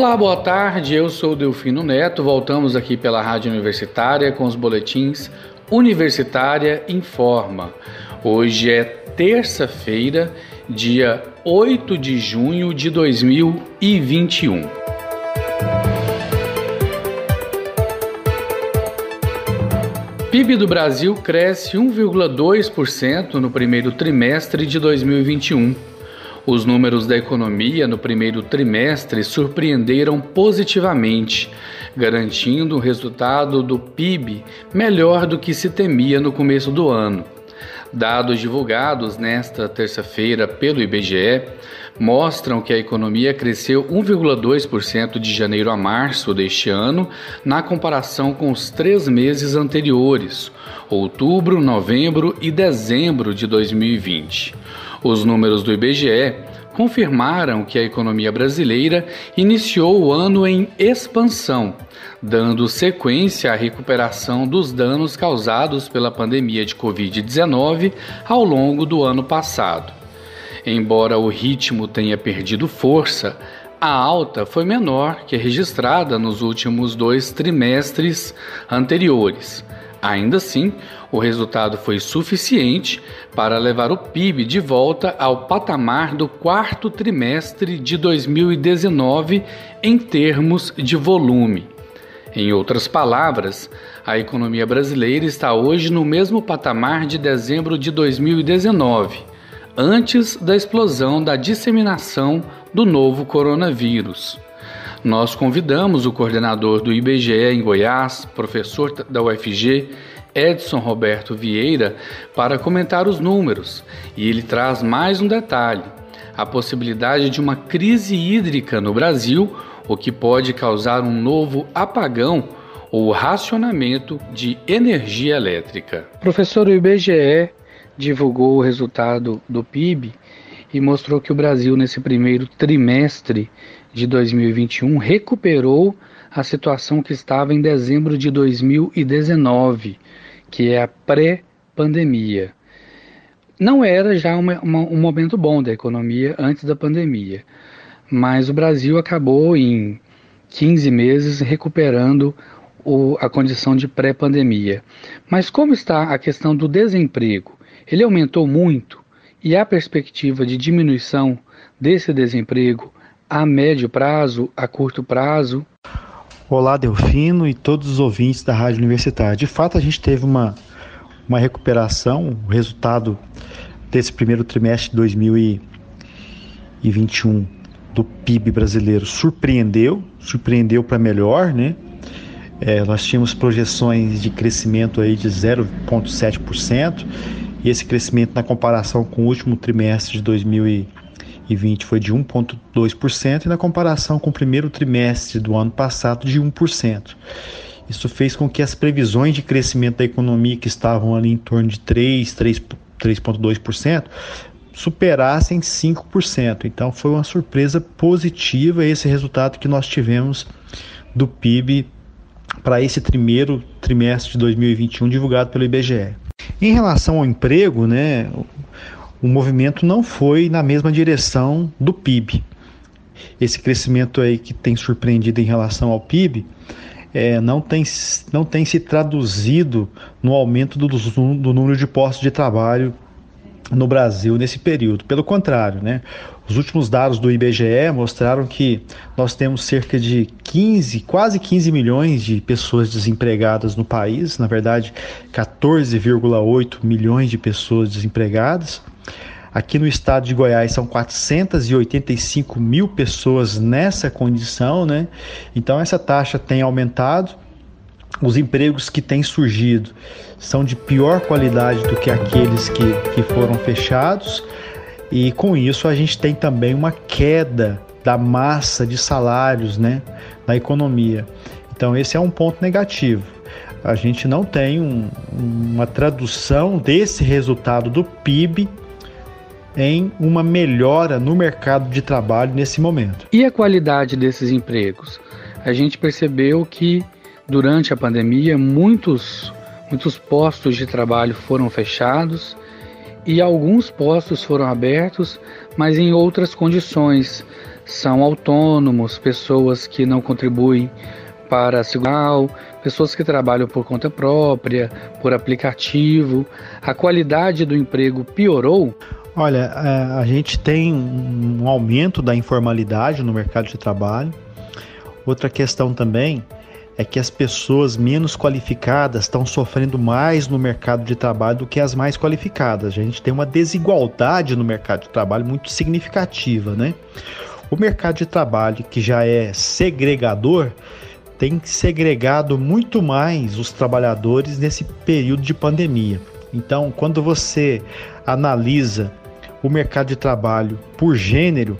Olá, boa tarde. Eu sou Delfino Neto. Voltamos aqui pela Rádio Universitária com os boletins Universitária Informa. Hoje é terça-feira, dia 8 de junho de 2021. PIB do Brasil cresce 1,2% no primeiro trimestre de 2021 os números da economia no primeiro trimestre surpreenderam positivamente, garantindo um resultado do PIB melhor do que se temia no começo do ano. Dados divulgados nesta terça-feira pelo IBGE mostram que a economia cresceu 1,2% de janeiro a março deste ano, na comparação com os três meses anteriores, outubro, novembro e dezembro de 2020. Os números do IBGE confirmaram que a economia brasileira iniciou o ano em expansão, dando sequência à recuperação dos danos causados pela pandemia de Covid-19 ao longo do ano passado. Embora o ritmo tenha perdido força, a alta foi menor que a registrada nos últimos dois trimestres anteriores. Ainda assim, o resultado foi suficiente para levar o PIB de volta ao patamar do quarto trimestre de 2019 em termos de volume. Em outras palavras, a economia brasileira está hoje no mesmo patamar de dezembro de 2019, antes da explosão da disseminação do novo coronavírus. Nós convidamos o coordenador do IBGE em Goiás, professor da UFG, Edson Roberto Vieira, para comentar os números, e ele traz mais um detalhe: a possibilidade de uma crise hídrica no Brasil, o que pode causar um novo apagão ou racionamento de energia elétrica. Professor, o IBGE divulgou o resultado do PIB e mostrou que o Brasil, nesse primeiro trimestre de 2021, recuperou a situação que estava em dezembro de 2019, que é a pré-pandemia. Não era já uma, uma, um momento bom da economia antes da pandemia, mas o Brasil acabou em 15 meses recuperando o, a condição de pré-pandemia. Mas como está a questão do desemprego? Ele aumentou muito e a perspectiva de diminuição desse desemprego a médio prazo, a curto prazo? Olá, Delfino e todos os ouvintes da Rádio Universitária. De fato, a gente teve uma, uma recuperação, o resultado desse primeiro trimestre de 2021 do PIB brasileiro surpreendeu, surpreendeu para melhor, né? É, nós tínhamos projeções de crescimento aí de 0,7% e esse crescimento na comparação com o último trimestre de 2020 foi de 1,2% e na comparação com o primeiro trimestre do ano passado de 1%. Isso fez com que as previsões de crescimento da economia que estavam ali em torno de 3, 3,2% superassem 5%. Então foi uma surpresa positiva esse resultado que nós tivemos do PIB para esse primeiro trimestre de 2021 divulgado pelo IBGE. Em relação ao emprego, né, o movimento não foi na mesma direção do PIB. Esse crescimento aí que tem surpreendido em relação ao PIB é, não, tem, não tem se traduzido no aumento do, do número de postos de trabalho no Brasil nesse período. Pelo contrário, né? Os últimos dados do IBGE mostraram que nós temos cerca de 15, quase 15 milhões de pessoas desempregadas no país, na verdade, 14,8 milhões de pessoas desempregadas. Aqui no estado de Goiás são 485 mil pessoas nessa condição, né? Então essa taxa tem aumentado os empregos que têm surgido são de pior qualidade do que aqueles que, que foram fechados, e com isso a gente tem também uma queda da massa de salários né, na economia. Então, esse é um ponto negativo. A gente não tem um, uma tradução desse resultado do PIB em uma melhora no mercado de trabalho nesse momento. E a qualidade desses empregos? A gente percebeu que Durante a pandemia, muitos, muitos postos de trabalho foram fechados e alguns postos foram abertos, mas em outras condições, são autônomos, pessoas que não contribuem para a segurança, pessoas que trabalham por conta própria, por aplicativo. A qualidade do emprego piorou? Olha, é, a gente tem um aumento da informalidade no mercado de trabalho. Outra questão também é que as pessoas menos qualificadas estão sofrendo mais no mercado de trabalho do que as mais qualificadas. A gente tem uma desigualdade no mercado de trabalho muito significativa, né? O mercado de trabalho que já é segregador tem segregado muito mais os trabalhadores nesse período de pandemia. Então, quando você analisa o mercado de trabalho por gênero,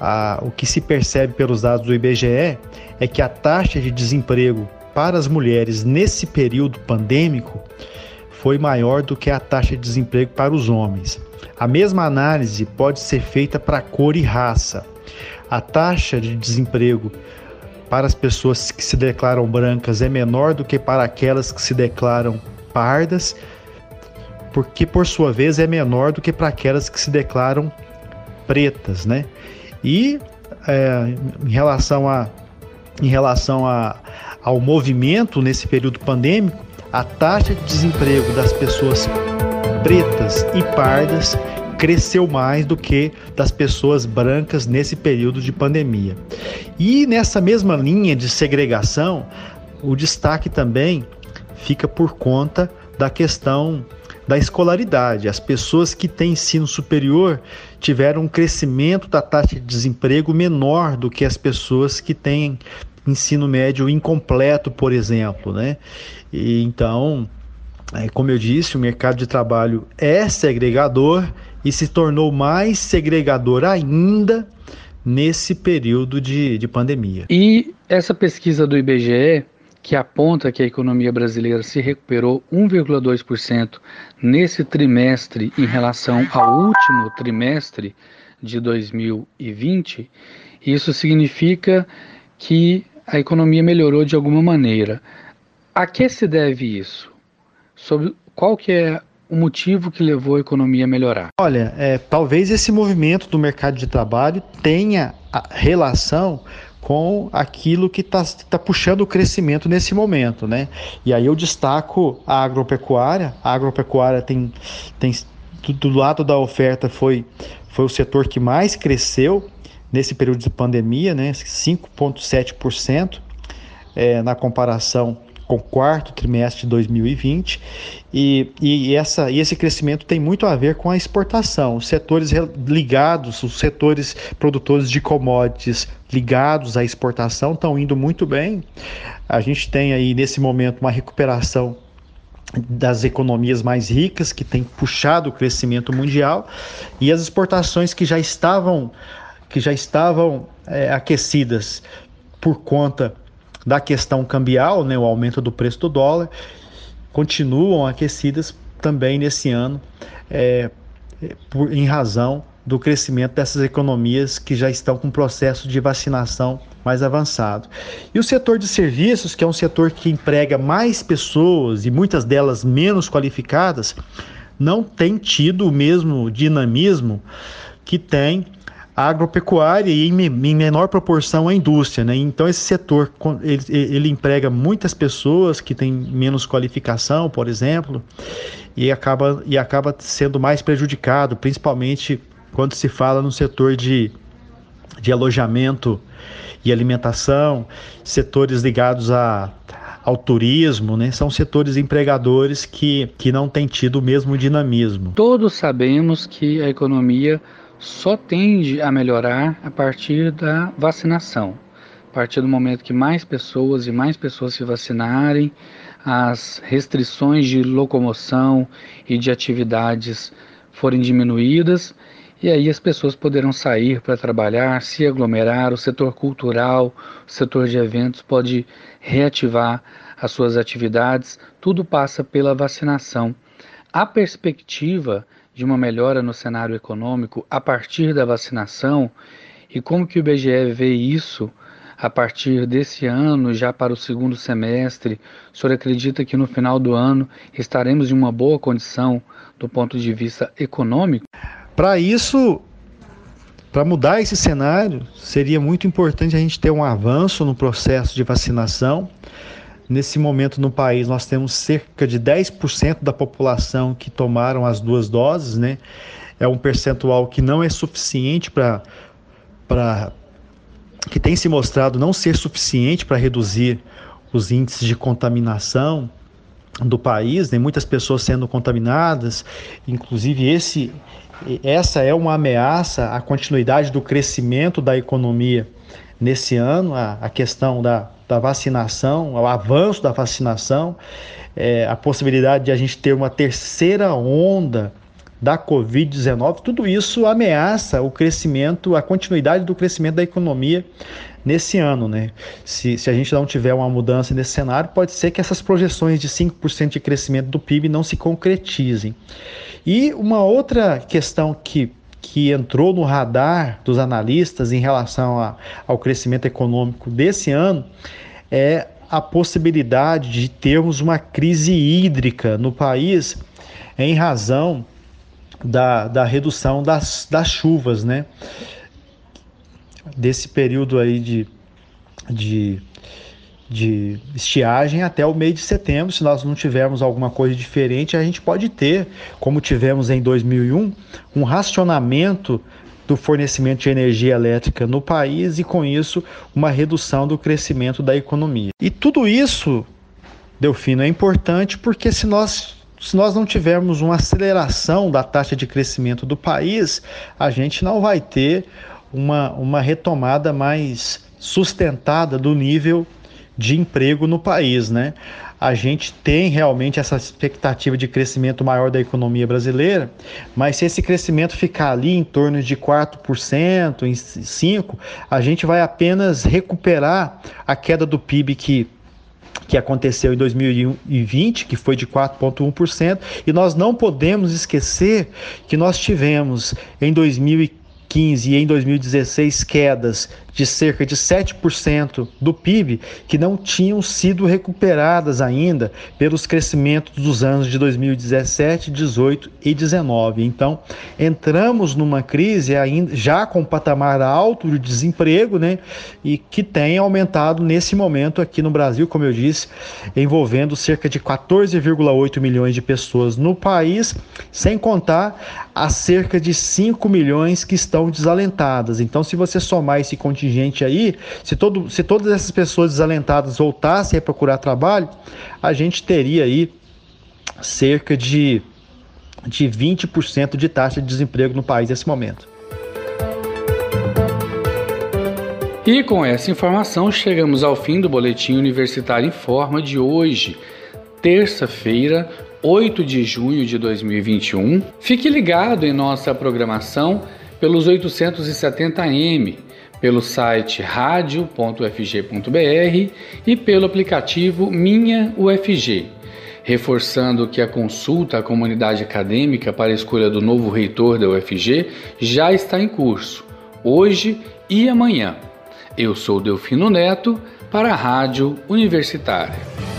a, o que se percebe pelos dados do IBGE é que a taxa de desemprego para as mulheres nesse período pandêmico foi maior do que a taxa de desemprego para os homens. A mesma análise pode ser feita para cor e raça. A taxa de desemprego para as pessoas que se declaram brancas é menor do que para aquelas que se declaram pardas, porque por sua vez é menor do que para aquelas que se declaram pretas, né? E é, em relação a em relação a, ao movimento nesse período pandêmico, a taxa de desemprego das pessoas pretas e pardas cresceu mais do que das pessoas brancas nesse período de pandemia. E nessa mesma linha de segregação, o destaque também fica por conta da questão da escolaridade. As pessoas que têm ensino superior tiveram um crescimento da taxa de desemprego menor do que as pessoas que têm ensino médio incompleto, por exemplo, né? E então, é, como eu disse, o mercado de trabalho é segregador e se tornou mais segregador ainda nesse período de, de pandemia. E essa pesquisa do IBGE, que aponta que a economia brasileira se recuperou 1,2% nesse trimestre em relação ao último trimestre de 2020, isso significa que a economia melhorou de alguma maneira. A que se deve isso? Sobre qual que é o motivo que levou a economia a melhorar? Olha, é, talvez esse movimento do mercado de trabalho tenha relação com aquilo que está tá puxando o crescimento nesse momento, né? E aí eu destaco a agropecuária. A agropecuária tem, tem do lado da oferta foi, foi o setor que mais cresceu nesse período de pandemia, né? 5,7% é, na comparação com o quarto trimestre de 2020 e, e, essa, e esse crescimento tem muito a ver com a exportação. Os setores ligados, os setores produtores de commodities ligados à exportação estão indo muito bem. A gente tem aí nesse momento uma recuperação das economias mais ricas que tem puxado o crescimento mundial e as exportações que já estavam que já estavam é, aquecidas por conta da questão cambial, né, o aumento do preço do dólar, continuam aquecidas também nesse ano, é, por, em razão do crescimento dessas economias que já estão com processo de vacinação mais avançado. E o setor de serviços, que é um setor que emprega mais pessoas e muitas delas menos qualificadas, não tem tido o mesmo dinamismo que tem agropecuária e em, em, menor proporção a indústria, né? Então esse setor ele, ele emprega muitas pessoas que têm menos qualificação, por exemplo, e acaba e acaba sendo mais prejudicado, principalmente quando se fala no setor de, de alojamento e alimentação, setores ligados a ao turismo, né? São setores empregadores que, que não têm tido o mesmo dinamismo. Todos sabemos que a economia só tende a melhorar a partir da vacinação. A partir do momento que mais pessoas e mais pessoas se vacinarem, as restrições de locomoção e de atividades forem diminuídas, e aí as pessoas poderão sair para trabalhar, se aglomerar, o setor cultural, o setor de eventos pode reativar as suas atividades, tudo passa pela vacinação. A perspectiva de uma melhora no cenário econômico a partir da vacinação e como que o IBGE vê isso a partir desse ano, já para o segundo semestre? O senhor acredita que no final do ano estaremos em uma boa condição do ponto de vista econômico? Para isso, Para mudar esse cenário, seria muito importante a gente ter um avanço no processo de vacinação. Nesse momento no país, nós temos cerca de 10% da população que tomaram as duas doses, né? É um percentual que não é suficiente para que tem se mostrado não ser suficiente para reduzir os índices de contaminação do país, né? muitas pessoas sendo contaminadas, inclusive esse, essa é uma ameaça à continuidade do crescimento da economia nesse ano, a, a questão da, da vacinação, o avanço da vacinação, é, a possibilidade de a gente ter uma terceira onda da Covid-19, tudo isso ameaça o crescimento, a continuidade do crescimento da economia nesse ano. Né? Se, se a gente não tiver uma mudança nesse cenário, pode ser que essas projeções de 5% de crescimento do PIB não se concretizem. E uma outra questão que que entrou no radar dos analistas em relação a, ao crescimento econômico desse ano é a possibilidade de termos uma crise hídrica no país em razão da, da redução das, das chuvas, né? Desse período aí de, de, de estiagem até o mês de setembro. Se nós não tivermos alguma coisa diferente, a gente pode ter, como tivemos em 2001, um racionamento do fornecimento de energia elétrica no país e, com isso, uma redução do crescimento da economia. E tudo isso, Delfino, é importante porque se nós se nós não tivermos uma aceleração da taxa de crescimento do país, a gente não vai ter uma, uma retomada mais sustentada do nível de emprego no país, né? A gente tem realmente essa expectativa de crescimento maior da economia brasileira, mas se esse crescimento ficar ali em torno de 4%, em 5%, a gente vai apenas recuperar a queda do PIB que que aconteceu em 2020, que foi de 4,1%, e nós não podemos esquecer que nós tivemos em 2015 e em 2016 quedas de cerca de 7% do PIB que não tinham sido recuperadas ainda pelos crescimentos dos anos de 2017, 18 e 19. Então, entramos numa crise ainda já com um patamar alto de desemprego, né, e que tem aumentado nesse momento aqui no Brasil, como eu disse, envolvendo cerca de 14,8 milhões de pessoas no país, sem contar as cerca de 5 milhões que estão desalentadas. Então, se você somar esse contingente contingente aí, se, todo, se todas essas pessoas desalentadas voltassem a procurar trabalho, a gente teria aí cerca de, de 20% de taxa de desemprego no país nesse momento. E com essa informação chegamos ao fim do Boletim Universitário em Forma de hoje, terça-feira, 8 de junho de 2021. Fique ligado em nossa programação pelos 870M pelo site radio.ufg.br e pelo aplicativo Minha UFG, reforçando que a consulta à comunidade acadêmica para a escolha do novo reitor da UFG já está em curso, hoje e amanhã. Eu sou Delfino Neto para a Rádio Universitária.